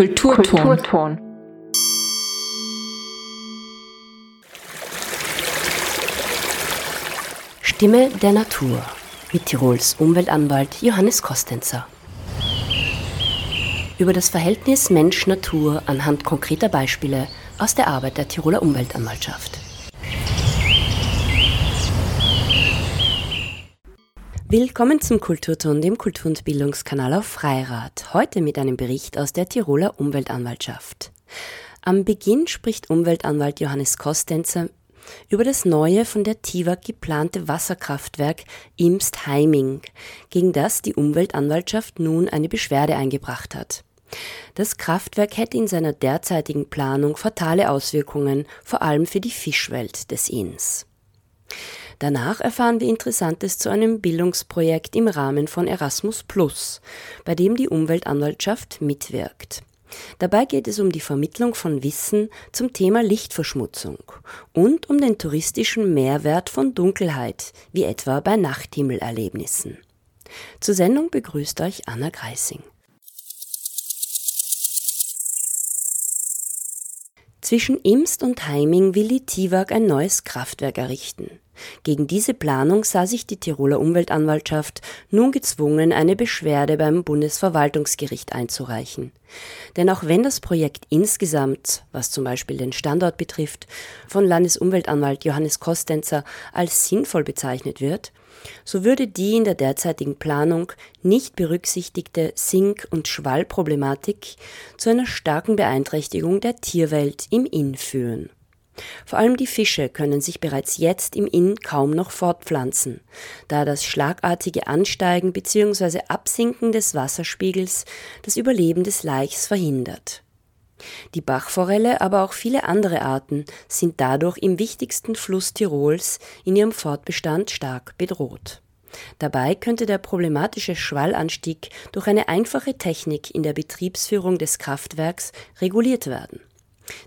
Kulturton. Kulturton. Stimme der Natur mit Tirols Umweltanwalt Johannes Kostenzer. Über das Verhältnis Mensch-Natur anhand konkreter Beispiele aus der Arbeit der Tiroler Umweltanwaltschaft. Willkommen zum Kulturton, dem Kultur- und Bildungskanal auf Freirad. Heute mit einem Bericht aus der Tiroler Umweltanwaltschaft. Am Beginn spricht Umweltanwalt Johannes Kostenzer über das neue von der TIWAG geplante Wasserkraftwerk Imst-Heiming, gegen das die Umweltanwaltschaft nun eine Beschwerde eingebracht hat. Das Kraftwerk hätte in seiner derzeitigen Planung fatale Auswirkungen, vor allem für die Fischwelt des Inns. Danach erfahren wir Interessantes zu einem Bildungsprojekt im Rahmen von Erasmus Plus, bei dem die Umweltanwaltschaft mitwirkt. Dabei geht es um die Vermittlung von Wissen zum Thema Lichtverschmutzung und um den touristischen Mehrwert von Dunkelheit, wie etwa bei Nachthimmelerlebnissen. Zur Sendung begrüßt euch Anna Greising. Zwischen Imst und Heiming will die TIWAG ein neues Kraftwerk errichten. Gegen diese Planung sah sich die Tiroler Umweltanwaltschaft nun gezwungen, eine Beschwerde beim Bundesverwaltungsgericht einzureichen. Denn auch wenn das Projekt insgesamt, was zum Beispiel den Standort betrifft, von Landesumweltanwalt Johannes Kostenzer als sinnvoll bezeichnet wird, so würde die in der derzeitigen Planung nicht berücksichtigte Sink- und Schwallproblematik zu einer starken Beeinträchtigung der Tierwelt im Inn führen. Vor allem die Fische können sich bereits jetzt im Inn kaum noch fortpflanzen, da das schlagartige Ansteigen bzw. Absinken des Wasserspiegels das Überleben des Laichs verhindert. Die Bachforelle, aber auch viele andere Arten sind dadurch im wichtigsten Fluss Tirols in ihrem Fortbestand stark bedroht. Dabei könnte der problematische Schwallanstieg durch eine einfache Technik in der Betriebsführung des Kraftwerks reguliert werden.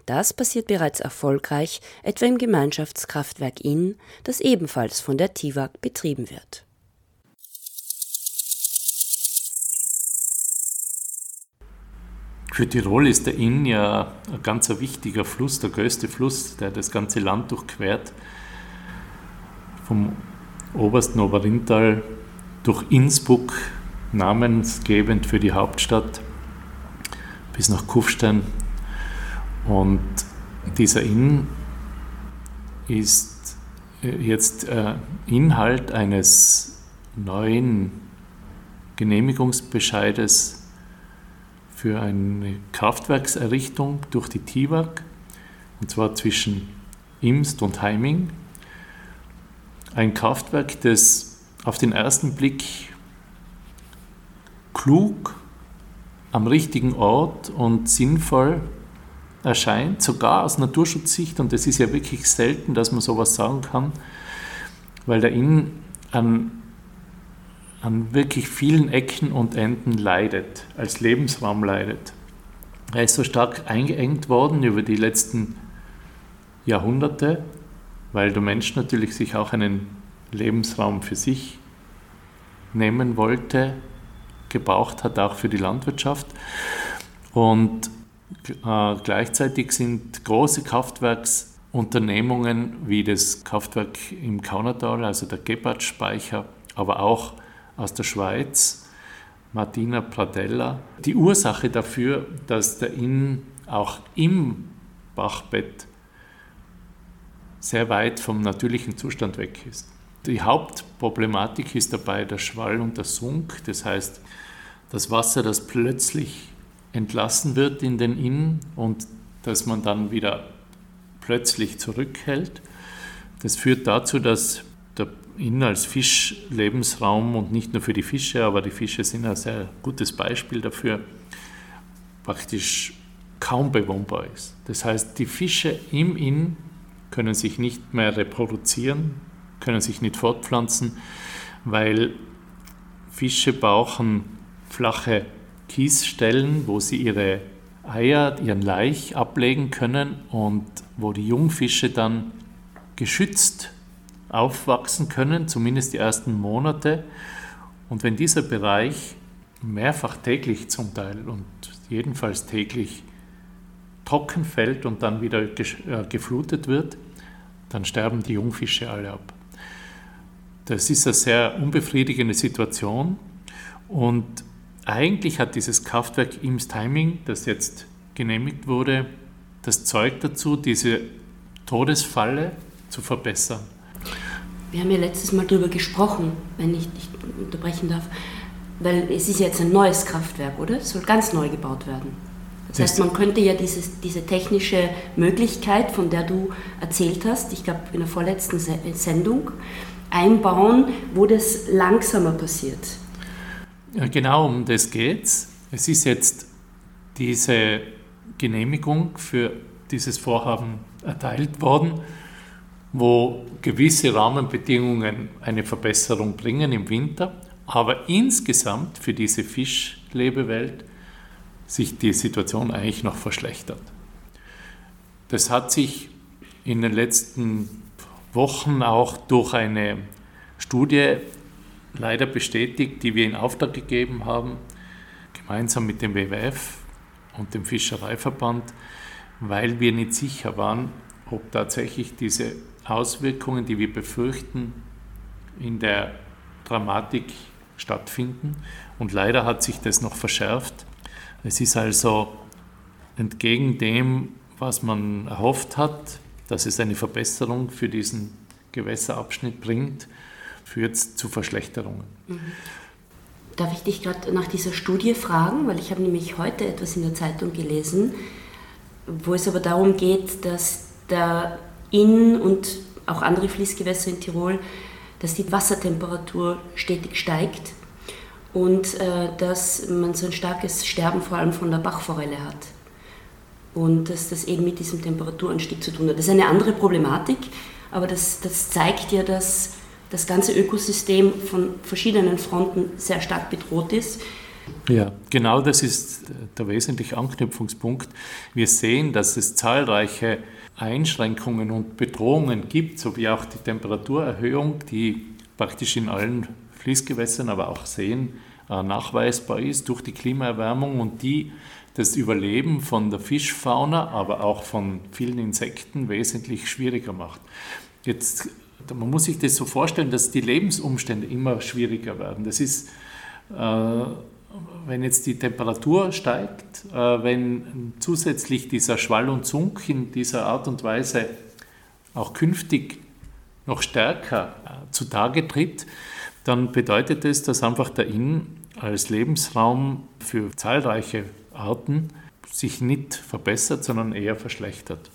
Das passiert bereits erfolgreich, etwa im Gemeinschaftskraftwerk Inn, das ebenfalls von der TIWAG betrieben wird. Für Tirol ist der Inn ja ein ganz wichtiger Fluss, der größte Fluss, der das ganze Land durchquert. Vom obersten Oberrintal durch Innsbruck, namensgebend für die Hauptstadt, bis nach Kufstein und dieser Inn ist äh, jetzt äh, Inhalt eines neuen Genehmigungsbescheides für eine Kraftwerkserrichtung durch die TIWAG, und zwar zwischen Imst und Heiming. Ein Kraftwerk, das auf den ersten Blick klug, am richtigen Ort und sinnvoll erscheint, sogar aus Naturschutzsicht, und es ist ja wirklich selten, dass man sowas sagen kann, weil der Inn an, an wirklich vielen Ecken und Enden leidet, als Lebensraum leidet. Er ist so stark eingeengt worden über die letzten Jahrhunderte, weil der Mensch natürlich sich auch einen Lebensraum für sich nehmen wollte, gebraucht hat, auch für die Landwirtschaft. Und äh, gleichzeitig sind große Kraftwerksunternehmungen wie das Kraftwerk im Kaunertal, also der Gebhardt-Speicher, aber auch aus der Schweiz, Martina Pradella, die Ursache dafür, dass der Inn auch im Bachbett sehr weit vom natürlichen Zustand weg ist. Die Hauptproblematik ist dabei der Schwall und der Sunk, das heißt das Wasser, das plötzlich entlassen wird in den Inn und dass man dann wieder plötzlich zurückhält. Das führt dazu, dass der Inn als Fischlebensraum und nicht nur für die Fische, aber die Fische sind ein sehr gutes Beispiel dafür, praktisch kaum bewohnbar ist. Das heißt, die Fische im Inn können sich nicht mehr reproduzieren, können sich nicht fortpflanzen, weil Fische brauchen flache Kiesstellen, wo sie ihre Eier, ihren Laich ablegen können und wo die Jungfische dann geschützt aufwachsen können, zumindest die ersten Monate. Und wenn dieser Bereich mehrfach täglich zum Teil und jedenfalls täglich trocken fällt und dann wieder äh, geflutet wird, dann sterben die Jungfische alle ab. Das ist eine sehr unbefriedigende Situation und eigentlich hat dieses Kraftwerk Ims Timing, das jetzt genehmigt wurde, das Zeug dazu, diese Todesfalle zu verbessern. Wir haben ja letztes Mal darüber gesprochen, wenn ich dich unterbrechen darf, weil es ist jetzt ein neues Kraftwerk, oder? Es soll ganz neu gebaut werden. Das heißt, man könnte ja dieses, diese technische Möglichkeit, von der du erzählt hast, ich glaube in der vorletzten Sendung, einbauen, wo das langsamer passiert. Genau um das geht's. Es ist jetzt diese Genehmigung für dieses Vorhaben erteilt worden, wo gewisse Rahmenbedingungen eine Verbesserung bringen im Winter, aber insgesamt für diese Fischlebewelt sich die Situation eigentlich noch verschlechtert. Das hat sich in den letzten Wochen auch durch eine Studie leider bestätigt, die wir in Auftrag gegeben haben, gemeinsam mit dem WWF und dem Fischereiverband, weil wir nicht sicher waren, ob tatsächlich diese Auswirkungen, die wir befürchten, in der Dramatik stattfinden. Und leider hat sich das noch verschärft. Es ist also entgegen dem, was man erhofft hat, dass es eine Verbesserung für diesen Gewässerabschnitt bringt, führt zu Verschlechterungen. Mhm. Darf ich dich gerade nach dieser Studie fragen? Weil ich habe nämlich heute etwas in der Zeitung gelesen, wo es aber darum geht, dass der Inn und auch andere Fließgewässer in Tirol, dass die Wassertemperatur stetig steigt und äh, dass man so ein starkes Sterben vor allem von der Bachforelle hat. Und dass das eben mit diesem Temperaturanstieg zu tun hat. Das ist eine andere Problematik, aber das, das zeigt ja, dass das ganze Ökosystem von verschiedenen Fronten sehr stark bedroht ist. Ja, genau das ist der wesentliche Anknüpfungspunkt. Wir sehen, dass es zahlreiche Einschränkungen und Bedrohungen gibt, sowie auch die Temperaturerhöhung, die praktisch in allen Fließgewässern, aber auch Seen äh, nachweisbar ist durch die Klimaerwärmung und die das Überleben von der Fischfauna, aber auch von vielen Insekten wesentlich schwieriger macht. Jetzt man muss sich das so vorstellen, dass die Lebensumstände immer schwieriger werden. Das ist, äh, wenn jetzt die Temperatur steigt, äh, wenn zusätzlich dieser Schwall und Zunk in dieser Art und Weise auch künftig noch stärker äh, zutage tritt, dann bedeutet das, dass einfach der Inn als Lebensraum für zahlreiche Arten sich nicht verbessert, sondern eher verschlechtert.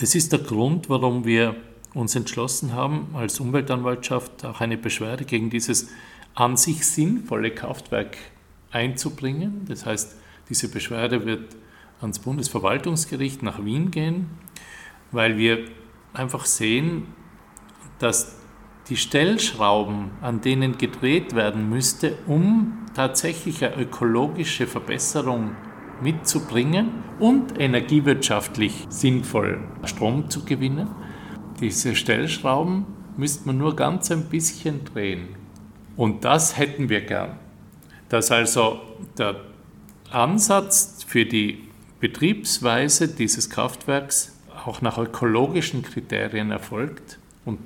Das ist der Grund, warum wir uns entschlossen haben, als Umweltanwaltschaft auch eine Beschwerde gegen dieses an sich sinnvolle Kraftwerk einzubringen. Das heißt, diese Beschwerde wird ans Bundesverwaltungsgericht nach Wien gehen, weil wir einfach sehen, dass die Stellschrauben, an denen gedreht werden müsste, um tatsächlich eine ökologische Verbesserung mitzubringen und energiewirtschaftlich sinnvoll Strom zu gewinnen, diese Stellschrauben müsste man nur ganz ein bisschen drehen. Und das hätten wir gern. Dass also der Ansatz für die Betriebsweise dieses Kraftwerks auch nach ökologischen Kriterien erfolgt und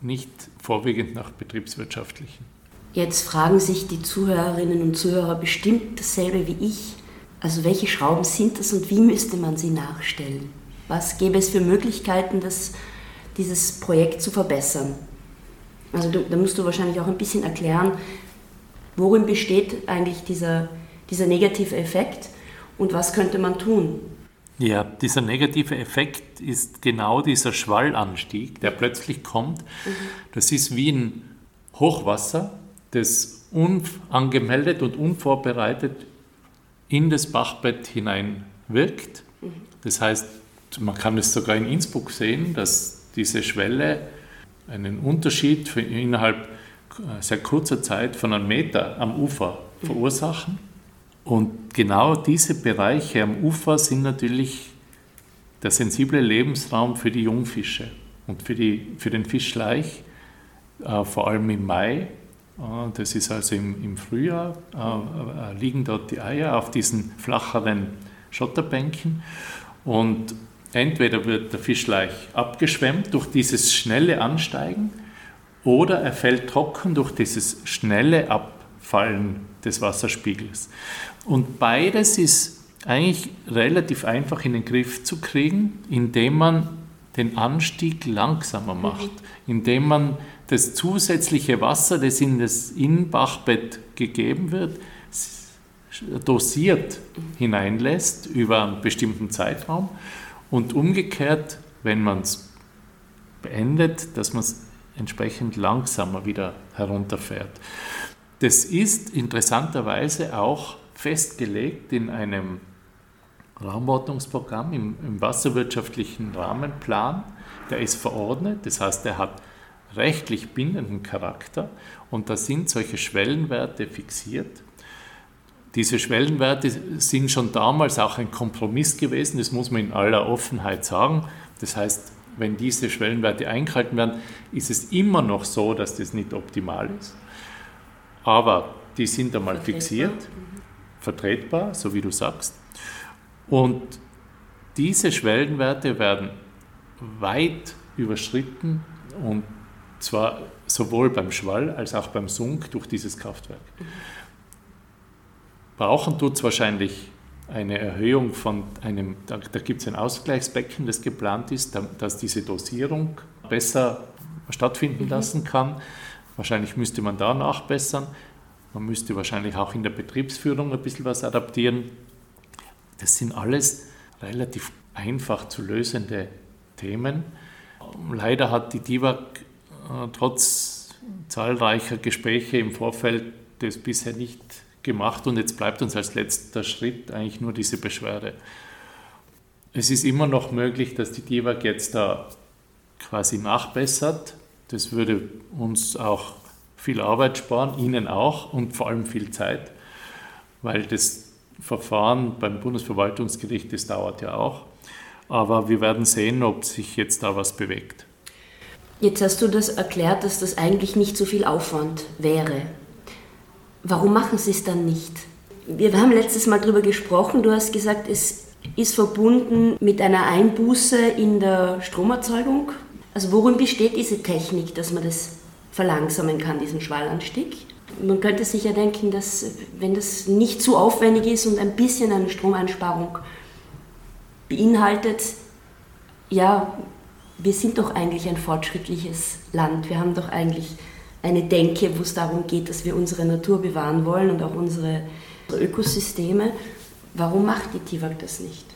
nicht vorwiegend nach betriebswirtschaftlichen. Jetzt fragen sich die Zuhörerinnen und Zuhörer bestimmt dasselbe wie ich. Also welche Schrauben sind das und wie müsste man sie nachstellen? Was gäbe es für Möglichkeiten, das dieses Projekt zu verbessern. Also du, da musst du wahrscheinlich auch ein bisschen erklären, worin besteht eigentlich dieser, dieser negative Effekt und was könnte man tun. Ja, dieser negative Effekt ist genau dieser Schwallanstieg, der plötzlich kommt. Mhm. Das ist wie ein Hochwasser, das unangemeldet und unvorbereitet in das Bachbett hinein wirkt. Das heißt, man kann es sogar in Innsbruck sehen, dass diese Schwelle einen Unterschied für innerhalb äh, sehr kurzer Zeit von einem Meter am Ufer verursachen. Und genau diese Bereiche am Ufer sind natürlich der sensible Lebensraum für die Jungfische und für, die, für den Fischleich, äh, vor allem im Mai, Äh, das ist also im, im Frühjahr, äh, äh, liegen dort die Eier auf diesen flacheren Schotterbänken. Und entweder wird der Fischleich abgeschwemmt durch dieses schnelle Ansteigen oder er fällt trocken durch dieses schnelle Abfallen des Wasserspiegels. Und beides ist eigentlich relativ einfach in den Griff zu kriegen, indem man den Anstieg langsamer macht, indem man das zusätzliche Wasser, das in das Innenbachbett gegeben wird, dosiert hineinlässt über einen bestimmten Zeitraum und umgekehrt, wenn man es beendet, dass man es entsprechend langsamer wieder herunterfährt. Das ist interessanterweise auch festgelegt in einem Raumordnungsprogramm, im, im wasserwirtschaftlichen Rahmenplan. Der ist verordnet, das heißt, der hat rechtlich bindenden Charakter und da sind solche Schwellenwerte fixiert. Diese Schwellenwerte sind schon damals auch ein Kompromiss gewesen, das muss man in aller Offenheit sagen. Das heißt, wenn diese Schwellenwerte eingehalten werden, ist es immer noch so, dass das nicht optimal ist. Aber die sind einmal vertretbar. fixiert, vertretbar, so wie du sagst. Und diese Schwellenwerte werden weit überschritten und zwar sowohl beim Schwall als auch beim Sunk durch dieses Kraftwerk. Brauchen tut es wahrscheinlich eine Erhöhung von einem, da, da gibt es ein Ausgleichsbecken, das geplant ist, dass diese Dosierung besser stattfinden mhm. lassen kann. Wahrscheinlich müsste man da nachbessern. Man müsste wahrscheinlich auch in der Betriebsführung ein bisschen was adaptieren. Das sind alles relativ einfach zu lösende Themen. Leider hat die DIVAG äh, trotz zahlreicher Gespräche im Vorfeld das bisher nicht gemacht und jetzt bleibt uns als letzter Schritt eigentlich nur diese Beschwerde. Es ist immer noch möglich, dass die DIVAG jetzt da quasi nachbessert. Das würde uns auch viel Arbeit sparen, Ihnen auch und vor allem viel Zeit, weil das Verfahren beim Bundesverwaltungsgericht, das dauert ja auch. Aber wir werden sehen, ob sich jetzt da was bewegt. Jetzt hast du das erklärt, dass das eigentlich nicht so viel Aufwand wäre. Warum machen Sie es dann nicht? Wir haben letztes Mal darüber gesprochen. Du hast gesagt, es ist verbunden mit einer Einbuße in der Stromerzeugung. Also worin besteht diese Technik, dass man das verlangsamen kann, diesen Schwallanstieg? Man könnte sich ja denken, dass wenn das nicht zu aufwendig ist und ein bisschen eine Stromeinsparung beinhaltet, ja, wir sind doch eigentlich ein fortschrittliches Land. Wir haben doch eigentlich eine Denke, wo es darum geht, dass wir unsere Natur bewahren wollen und auch unsere Ökosysteme. Warum macht die TIWAG das nicht?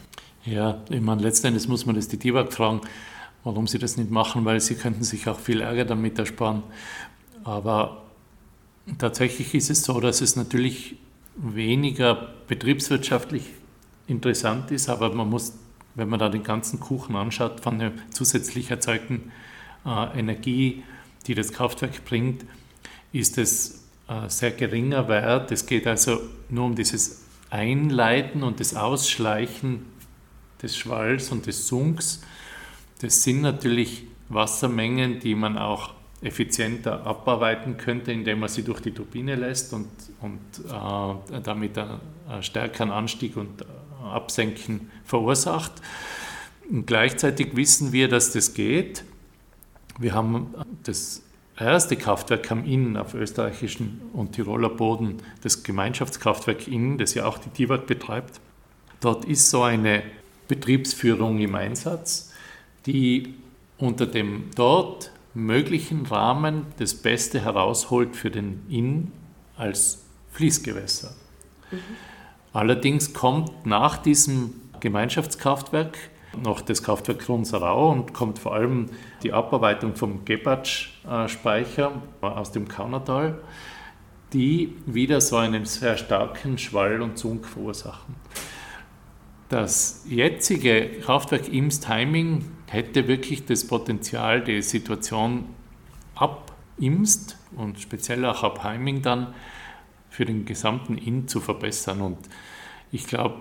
Ja, ich meine, letztendlich muss man das die TIWAG fragen, warum sie das nicht machen, weil sie könnten sich auch viel Ärger damit ersparen. Aber tatsächlich ist es so, dass es natürlich weniger betriebswirtschaftlich interessant ist, aber man muss, wenn man da den ganzen Kuchen anschaut, von der zusätzlich erzeugten äh, Energie, die das Kraftwerk bringt, ist es äh, sehr geringer Wert. Es geht also nur um dieses Einleiten und das Ausschleichen des Schwalls und des Sunks. Das sind natürlich Wassermengen, die man auch effizienter abarbeiten könnte, indem man sie durch die Turbine lässt und, und äh, damit einen stärkeren Anstieg und äh, Absenken verursacht. Und gleichzeitig wissen wir, dass das geht. Wir haben das erste Kraftwerk am Inn auf österreichischen und Tiroler Boden, das Gemeinschaftskraftwerk Inn, das ja auch die TIWAG betreibt. Dort ist so eine Betriebsführung im Einsatz, die unter dem dort möglichen Rahmen das Beste herausholt für den Inn als Fließgewässer. Mhm. Allerdings kommt nach diesem Gemeinschaftskraftwerk noch das Kraftwerk Grunserau und kommt vor allem die Abarbeitung vom Gebratsch-Speicher aus dem Kaunertal, die wieder so einen sehr starken Schwall und Zunk verursachen. Das jetzige Kraftwerk Ims Timing hätte wirklich das Potenzial, die Situation ab Imst und speziell auch ab Heiming dann für den gesamten Inn zu verbessern. Und ich glaube,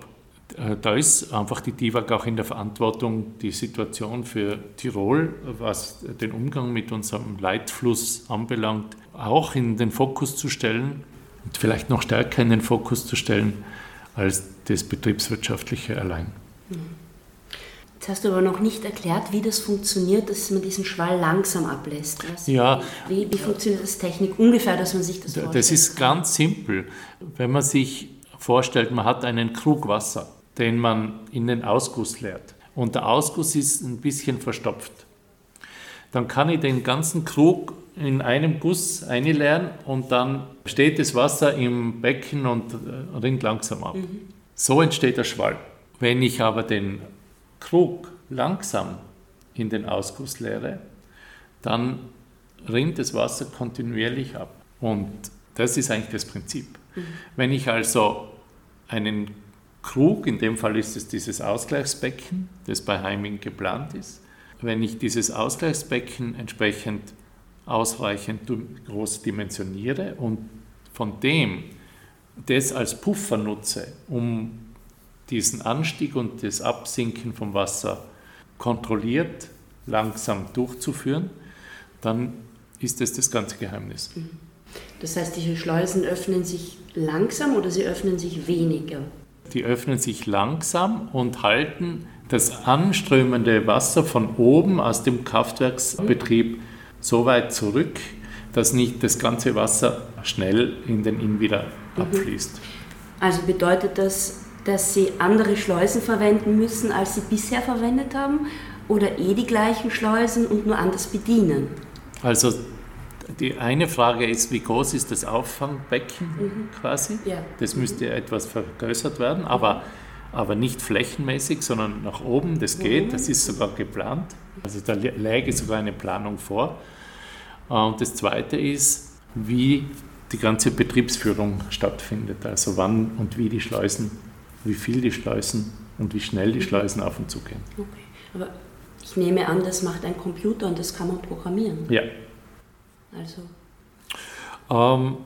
da ist einfach die DIVAG auch in der Verantwortung, die Situation für Tirol, was den Umgang mit unserem Leitfluss anbelangt, auch in den Fokus zu stellen und vielleicht noch stärker in den Fokus zu stellen als das Betriebswirtschaftliche allein. Jetzt hast du aber noch nicht erklärt, wie das funktioniert, dass man diesen Schwall langsam ablässt. Was, ja. Wie, wie, funktioniert das Technik ungefähr, dass man sich das vorstellt? Das ist ganz simpel. Wenn man sich vorstellt, man hat einen Krug Wasser, den man in den Ausguss leert und der Ausguss ist ein bisschen verstopft, dann kann ich den ganzen Krug in einem Guss einleeren und dann steht das Wasser im Becken und äh, rinnt langsam ab. Mhm. So entsteht der Schwall. Wenn ich aber den Krug langsam in den Ausguss leere, dann rinnt das Wasser kontinuierlich ab. Und das ist eigentlich das Prinzip. Mhm. Wenn ich also einen Krug, in dem Fall ist es dieses Ausgleichsbecken, das bei Heiming geplant ist, wenn ich dieses Ausgleichsbecken entsprechend ausreichend groß dimensioniere und von dem das als Puffer nutze, um diesen Anstieg und das Absinken vom Wasser kontrolliert, langsam durchzuführen, dann ist das das ganze Geheimnis. Mhm. Das heißt, diese Schleusen öffnen sich langsam oder sie öffnen sich weniger? Die öffnen sich langsam und halten das anströmende Wasser von oben aus dem Kraftwerksbetrieb so weit zurück, dass nicht das ganze Wasser schnell in den Inn wieder mhm. abfließt. Also bedeutet das, dass Sie andere Schleusen verwenden müssen, als Sie bisher verwendet haben? Oder eh die gleichen Schleusen und nur anders bedienen? Also die eine Frage ist, wie groß ist das Auffangbecken mhm. quasi? Ja. Das müsste mhm. etwas vergrößert werden, aber, aber nicht flächenmäßig, sondern nach oben. Das geht, mhm. das ist sogar geplant. Also da läge sogar eine Planung vor. Und das zweite ist, wie die ganze Betriebsführung stattfindet. Also wann und wie die Schleusen wie viel die Schleusen und wie schnell die Schleusen auf und zu gehen. Okay. Aber ich nehme an, das macht ein Computer und das kann man programmieren. Ja. Also. Ähm,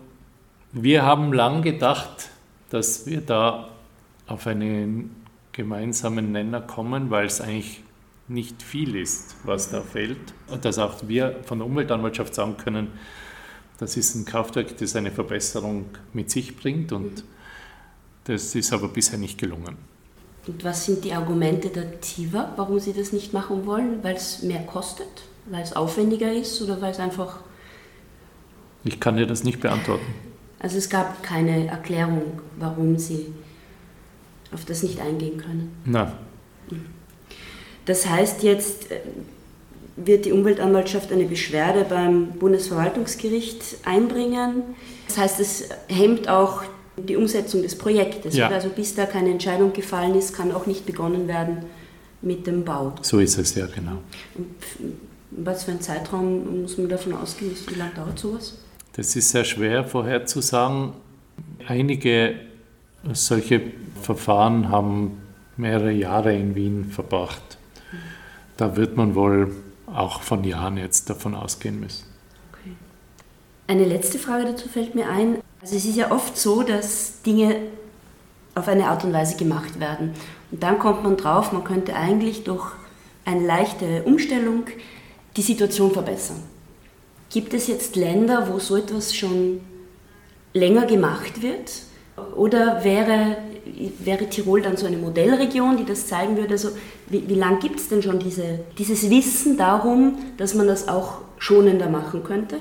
wir haben lang gedacht, dass wir da auf einen gemeinsamen Nenner kommen, weil es eigentlich nicht viel ist, was da fehlt. Und dass auch wir von der Umweltanwaltschaft sagen können, das ist ein Kraftwerk, das eine Verbesserung mit sich bringt und mhm. Das ist aber bisher nicht gelungen. Und was sind die Argumente der TIVA, warum sie das nicht machen wollen? Weil es mehr kostet? Weil es aufwendiger ist oder weil es einfach. Ich kann dir das nicht beantworten. Also es gab keine Erklärung, warum sie auf das nicht eingehen können. Nein. Das heißt, jetzt äh, wird die Umweltanwaltschaft eine Beschwerde beim Bundesverwaltungsgericht einbringen. Das heißt, es hemmt auch die Umsetzung des Projektes. Ja. Also bis da keine Entscheidung gefallen ist, kann auch nicht begonnen werden mit dem Bau. So ist es ja, genau. Und was für ein Zeitraum muss man davon ausgehen? Wie lange dauert sowas? Das ist sehr schwer vorherzusagen. Einige solche Verfahren haben mehrere Jahre in Wien verbracht. Da wird man wohl auch von Jahren jetzt davon ausgehen müssen. Okay. Eine letzte Frage dazu fällt mir ein. Also es ist ja oft so, dass Dinge auf eine Art und Weise gemacht werden. Und dann kommt man drauf, man könnte eigentlich durch eine leichte Umstellung die Situation verbessern. Gibt es jetzt Länder, wo so etwas schon länger gemacht wird? Oder wäre, wäre Tirol dann so eine Modellregion, die das zeigen würde? Also wie, wie lange gibt es denn schon diese, dieses Wissen darum, dass man das auch schonender machen könnte?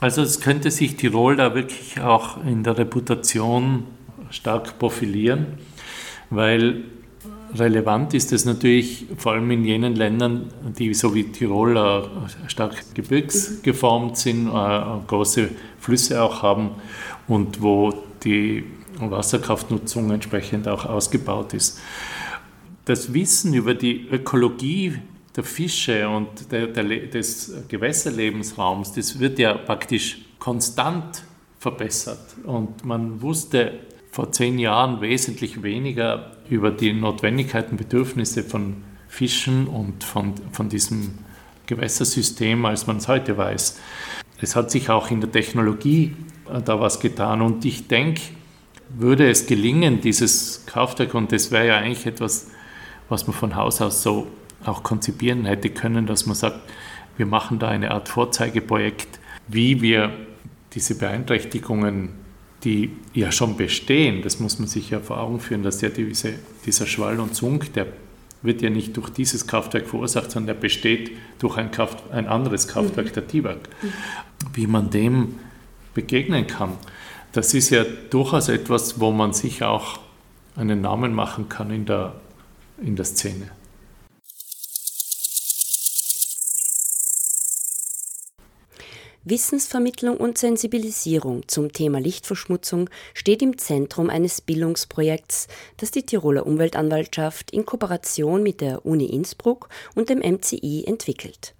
Also es könnte sich Tirol da wirklich auch in der Reputation stark profilieren, weil relevant ist es natürlich vor allem in jenen Ländern, die so wie Tirol äh, stark gebirgsgeformt sind, äh, große Flüsse auch haben und wo die Wasserkraftnutzung entsprechend auch ausgebaut ist. Das Wissen über die Ökologie der Fische und der, der, des Gewässerlebensraums, das wird ja praktisch konstant verbessert. Und man wusste vor zehn Jahren wesentlich weniger über die Notwendigkeiten, Bedürfnisse von Fischen und von, von diesem Gewässersystem, als man es heute weiß. Es hat sich auch in der Technologie äh, da was getan. Und ich denke, würde es gelingen, dieses Kraftwerk, und das wäre ja eigentlich etwas, was man von Haus aus so auch konzipieren hätte können, dass man sagt, wir machen da eine Art Vorzeigeprojekt, wie wir diese Beeinträchtigungen, die ja schon bestehen, das muss man sich ja vor Augen führen, dass ja diese, dieser Schwall und Zunk, der wird ja nicht durch dieses Kraftwerk verursacht, sondern der besteht durch ein, Kraft, ein anderes Kraftwerk, mhm. der TIWAG. Mhm. Wie man dem begegnen kann, das ist ja durchaus etwas, wo man sich auch einen Namen machen kann in der, in der Szene. Wissensvermittlung und Sensibilisierung zum Thema Lichtverschmutzung steht im Zentrum eines Bildungsprojekts, das die Tiroler Umweltanwaltschaft in Kooperation mit der Uni Innsbruck und dem MCI entwickelt.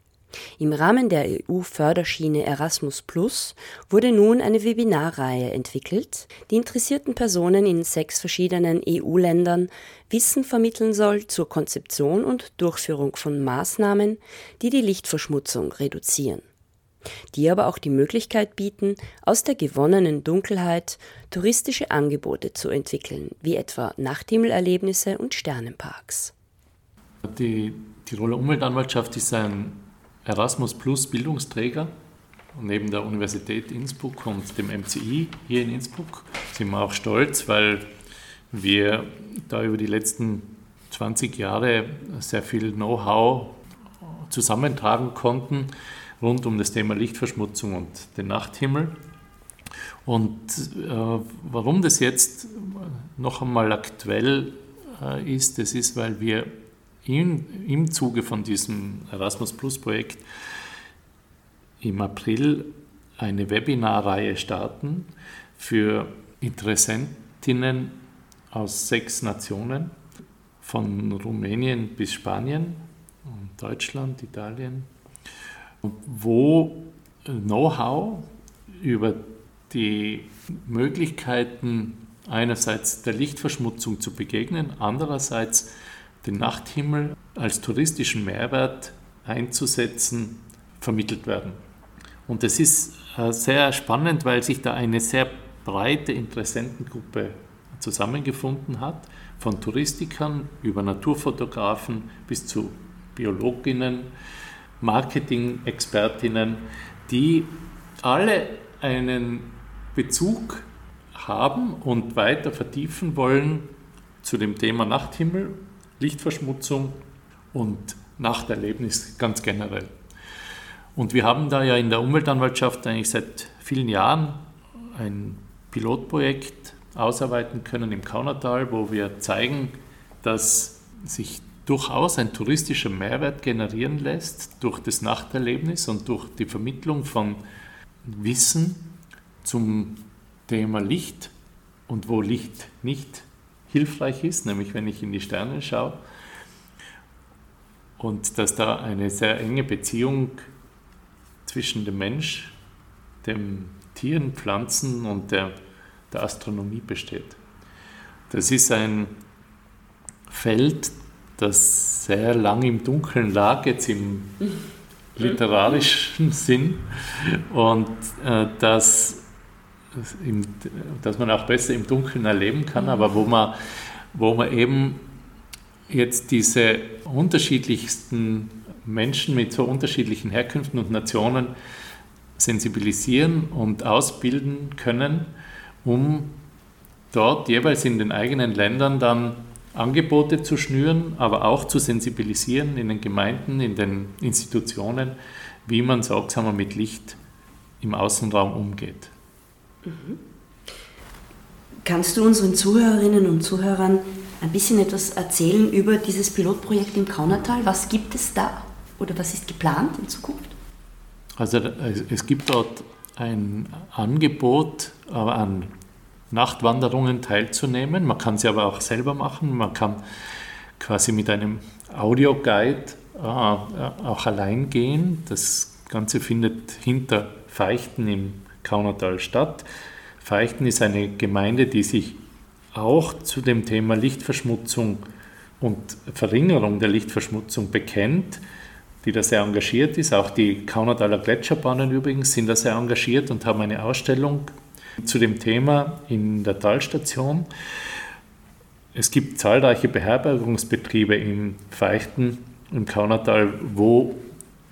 Im Rahmen der EU-Förderschiene Erasmus Plus wurde nun eine Webinarreihe entwickelt, die interessierten Personen in sechs verschiedenen EU-Ländern Wissen vermitteln soll zur Konzeption und Durchführung von Maßnahmen, die die Lichtverschmutzung reduzieren die aber auch die Möglichkeit bieten, aus der gewonnenen Dunkelheit touristische Angebote zu entwickeln, wie etwa Nachthimmelerlebnisse und Sternenparks. Die Tiroler Umweltanwaltschaft ist ein Erasmus Plus Bildungsträger. Neben der Universität Innsbruck und dem MCI hier in Innsbruck sind wir auch stolz, weil wir da über die letzten 20 Jahre sehr viel Know-how zusammentragen konnten rund um das Thema Lichtverschmutzung und den Nachthimmel. Und äh, warum das jetzt noch einmal aktuell äh, ist, das ist, weil wir in, im Zuge von diesem Erasmus Plus Projekt im April eine Webinarreihe starten für Interessentinnen aus sechs Nationen, von Rumänien bis Spanien, Deutschland, Italien, wo Know-how über die Möglichkeiten einerseits der Lichtverschmutzung zu begegnen, andererseits den Nachthimmel als touristischen Mehrwert einzusetzen, vermittelt werden. Und das ist äh, sehr spannend, weil sich da eine sehr breite Interessentengruppe zusammengefunden hat, von Touristikern über Naturfotografen bis zu Biologinnen, Marketing-Expertinnen, die alle einen Bezug haben und weiter vertiefen wollen zu dem Thema Nachthimmel, Lichtverschmutzung und Nachterlebnis ganz generell. Und wir haben da ja in der Umweltanwaltschaft eigentlich seit vielen Jahren ein Pilotprojekt ausarbeiten können im Kaunertal, wo wir zeigen, dass sich durchaus ein touristischer Mehrwert generieren lässt durch das Nachterlebnis und durch die Vermittlung von Wissen zum Thema Licht und wo Licht nicht hilfreich ist, nämlich wenn ich in die Sterne schaue. Und dass da eine sehr enge Beziehung zwischen dem Mensch, dem Tieren, Pflanzen und der, der Astronomie besteht. Das ist ein Feld, das sehr lang im Dunkeln lag, jetzt im literarischen Sinn, und äh, das, im, dass man auch besser im Dunkeln erleben kann, aber wo man, wo man eben jetzt diese unterschiedlichsten Menschen mit so unterschiedlichen Herkünften und Nationen sensibilisieren und ausbilden können, um dort jeweils in den eigenen Ländern dann Angebote zu schnüren, aber auch zu sensibilisieren in den Gemeinden, in den Institutionen, wie man sorgsamer mit Licht im Außenraum umgeht. Mhm. Kannst du unseren Zuhörerinnen und Zuhörern ein bisschen etwas erzählen über dieses Pilotprojekt im Kaunertal? Was gibt es da oder was ist geplant in Zukunft? Also es gibt dort ein Angebot an Nachtwanderungen teilzunehmen. Man kann sie aber auch selber machen. Man kann quasi mit einem Audioguide äh, auch allein gehen. Das Ganze findet hinter Feichten im Kaunertal statt. Feichten ist eine Gemeinde, die sich auch zu dem Thema Lichtverschmutzung und Verringerung der Lichtverschmutzung bekennt, die da sehr engagiert ist. Auch die Kaunertaler Gletscherbahnen übrigens sind da sehr engagiert und haben eine Ausstellung zu dem Thema in der Talstation. Es gibt zahlreiche Beherbergungsbetriebe in Feichten im Kaunertal, wo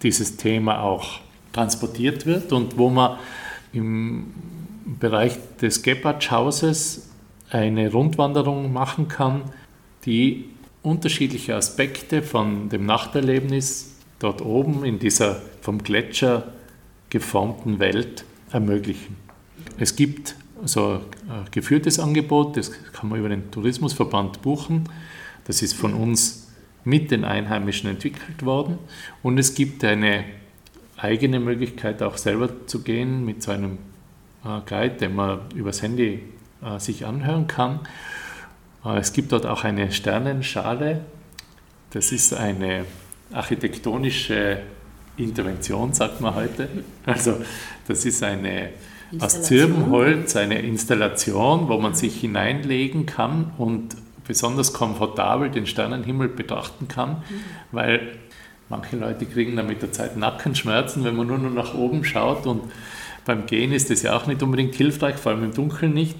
dieses Thema auch transportiert wird und wo man im Bereich des Gebhardt-Hauses eine Rundwanderung machen kann, die unterschiedliche Aspekte von dem Nachterlebnis dort oben in dieser vom Gletscher geformten Welt ermöglichen. Es gibt so ein geführtes Angebot, das kann man über den Tourismusverband buchen. Das ist von uns mit den Einheimischen entwickelt worden. Und es gibt eine eigene Möglichkeit, auch selber zu gehen mit so einem äh, Guide, den man übers Handy äh, sich anhören kann. Äh, es gibt dort auch eine Sternenschale. Das ist eine architektonische Intervention, sagt man heute. Also das ist eine aus Zirbenholz, eine Installation, wo man sich hineinlegen kann und besonders komfortabel den Sternenhimmel betrachten kann, mhm. weil manche Leute kriegen dann mit der Zeit Nackenschmerzen, wenn man nur noch nach oben schaut und beim Gehen ist das ja auch nicht unbedingt hilfreich, vor allem im Dunkeln nicht,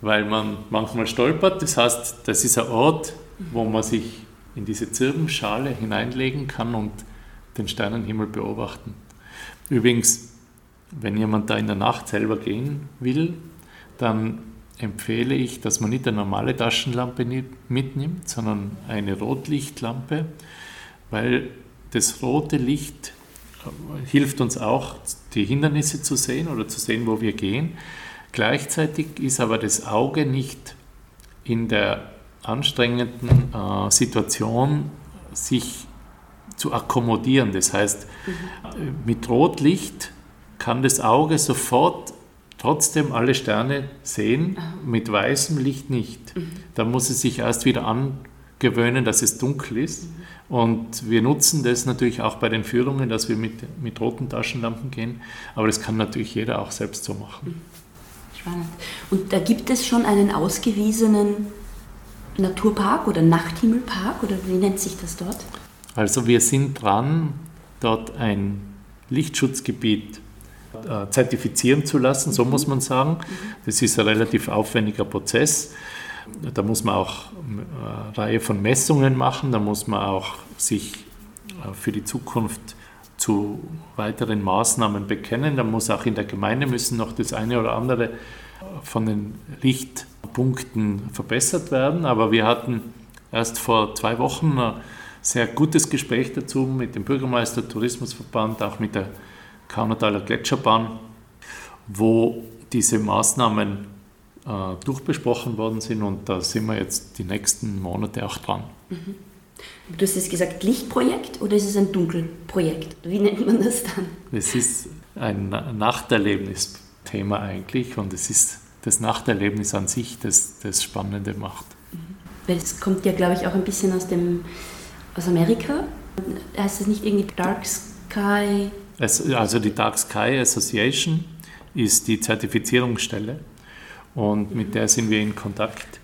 weil man manchmal stolpert. Das heißt, das ist ein Ort, wo man sich in diese Zirbenschale hineinlegen kann und den Sternenhimmel beobachten. Übrigens, wenn jemand da in der Nacht selber gehen will, dann empfehle ich, dass man nicht eine normale Taschenlampe mitnimmt, sondern eine Rotlichtlampe, weil das rote Licht äh, hilft uns auch, die Hindernisse zu sehen oder zu sehen, wo wir gehen. Gleichzeitig ist aber das Auge nicht in der anstrengenden äh, Situation, sich zu akkommodieren. Das heißt, mhm. mit Rotlicht kann das Auge sofort trotzdem alle Sterne sehen, mit weißem Licht nicht. Mhm. Da muss es sich erst wieder angewöhnen, dass es dunkel ist. Mhm. Und wir nutzen das natürlich auch bei den Führungen, dass wir mit, mit roten Taschenlampen gehen. Aber das kann natürlich jeder auch selbst so machen. Mhm. Spannend. Und da gibt es schon einen ausgewiesenen Naturpark oder Nachthimmelpark oder wie nennt sich das dort? Also wir sind dran, dort ein Lichtschutzgebiet äh, zertifizieren zu lassen, so muss man sagen. Das ist ein relativ aufwendiger Prozess. Da muss man auch eine Reihe von Messungen machen, da muss man auch sich äh, für die Zukunft zu weiteren Maßnahmen bekennen. Da muss auch in der Gemeinde müssen noch das eine oder andere von den Lichtpunkten verbessert werden. Aber wir hatten erst vor zwei Wochen ein sehr gutes Gespräch dazu mit dem Bürgermeister, Tourismusverband, auch mit der Kaunertaler Gletscherbahn, wo diese Maßnahmen äh, durchbesprochen worden sind und da sind wir jetzt die nächsten Monate auch dran. Mhm. Du hast jetzt gesagt Lichtprojekt oder ist es ein Dunkelprojekt? Wie nennt man das dann? Es ist ein Nachterlebnisthema eigentlich und es ist das Nachterlebnis an sich, das das Spannende macht. Mhm. Weil es kommt ja, glaube ich, auch ein bisschen aus, dem, aus Amerika. Heißt es nicht irgendwie Dark Sky? Also die Dark Sky Association ist die Zertifizierungsstelle und mit der sind wir in Kontakt.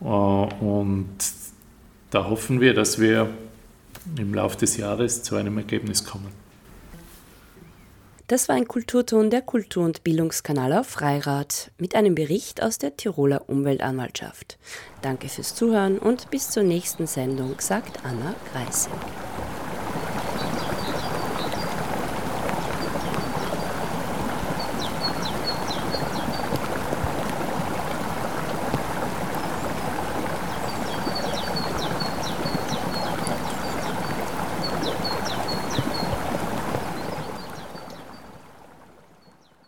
Äh, und da hoffen wir, dass wir im Laufe des Jahres zu einem Ergebnis kommen. Das war ein Kulturton der Kultur- und Bildungskanal auf Freirad mit einem Bericht aus der Tiroler Umweltanwaltschaft. Danke fürs Zuhören und bis zur nächsten Sendung, sagt Anna Greising.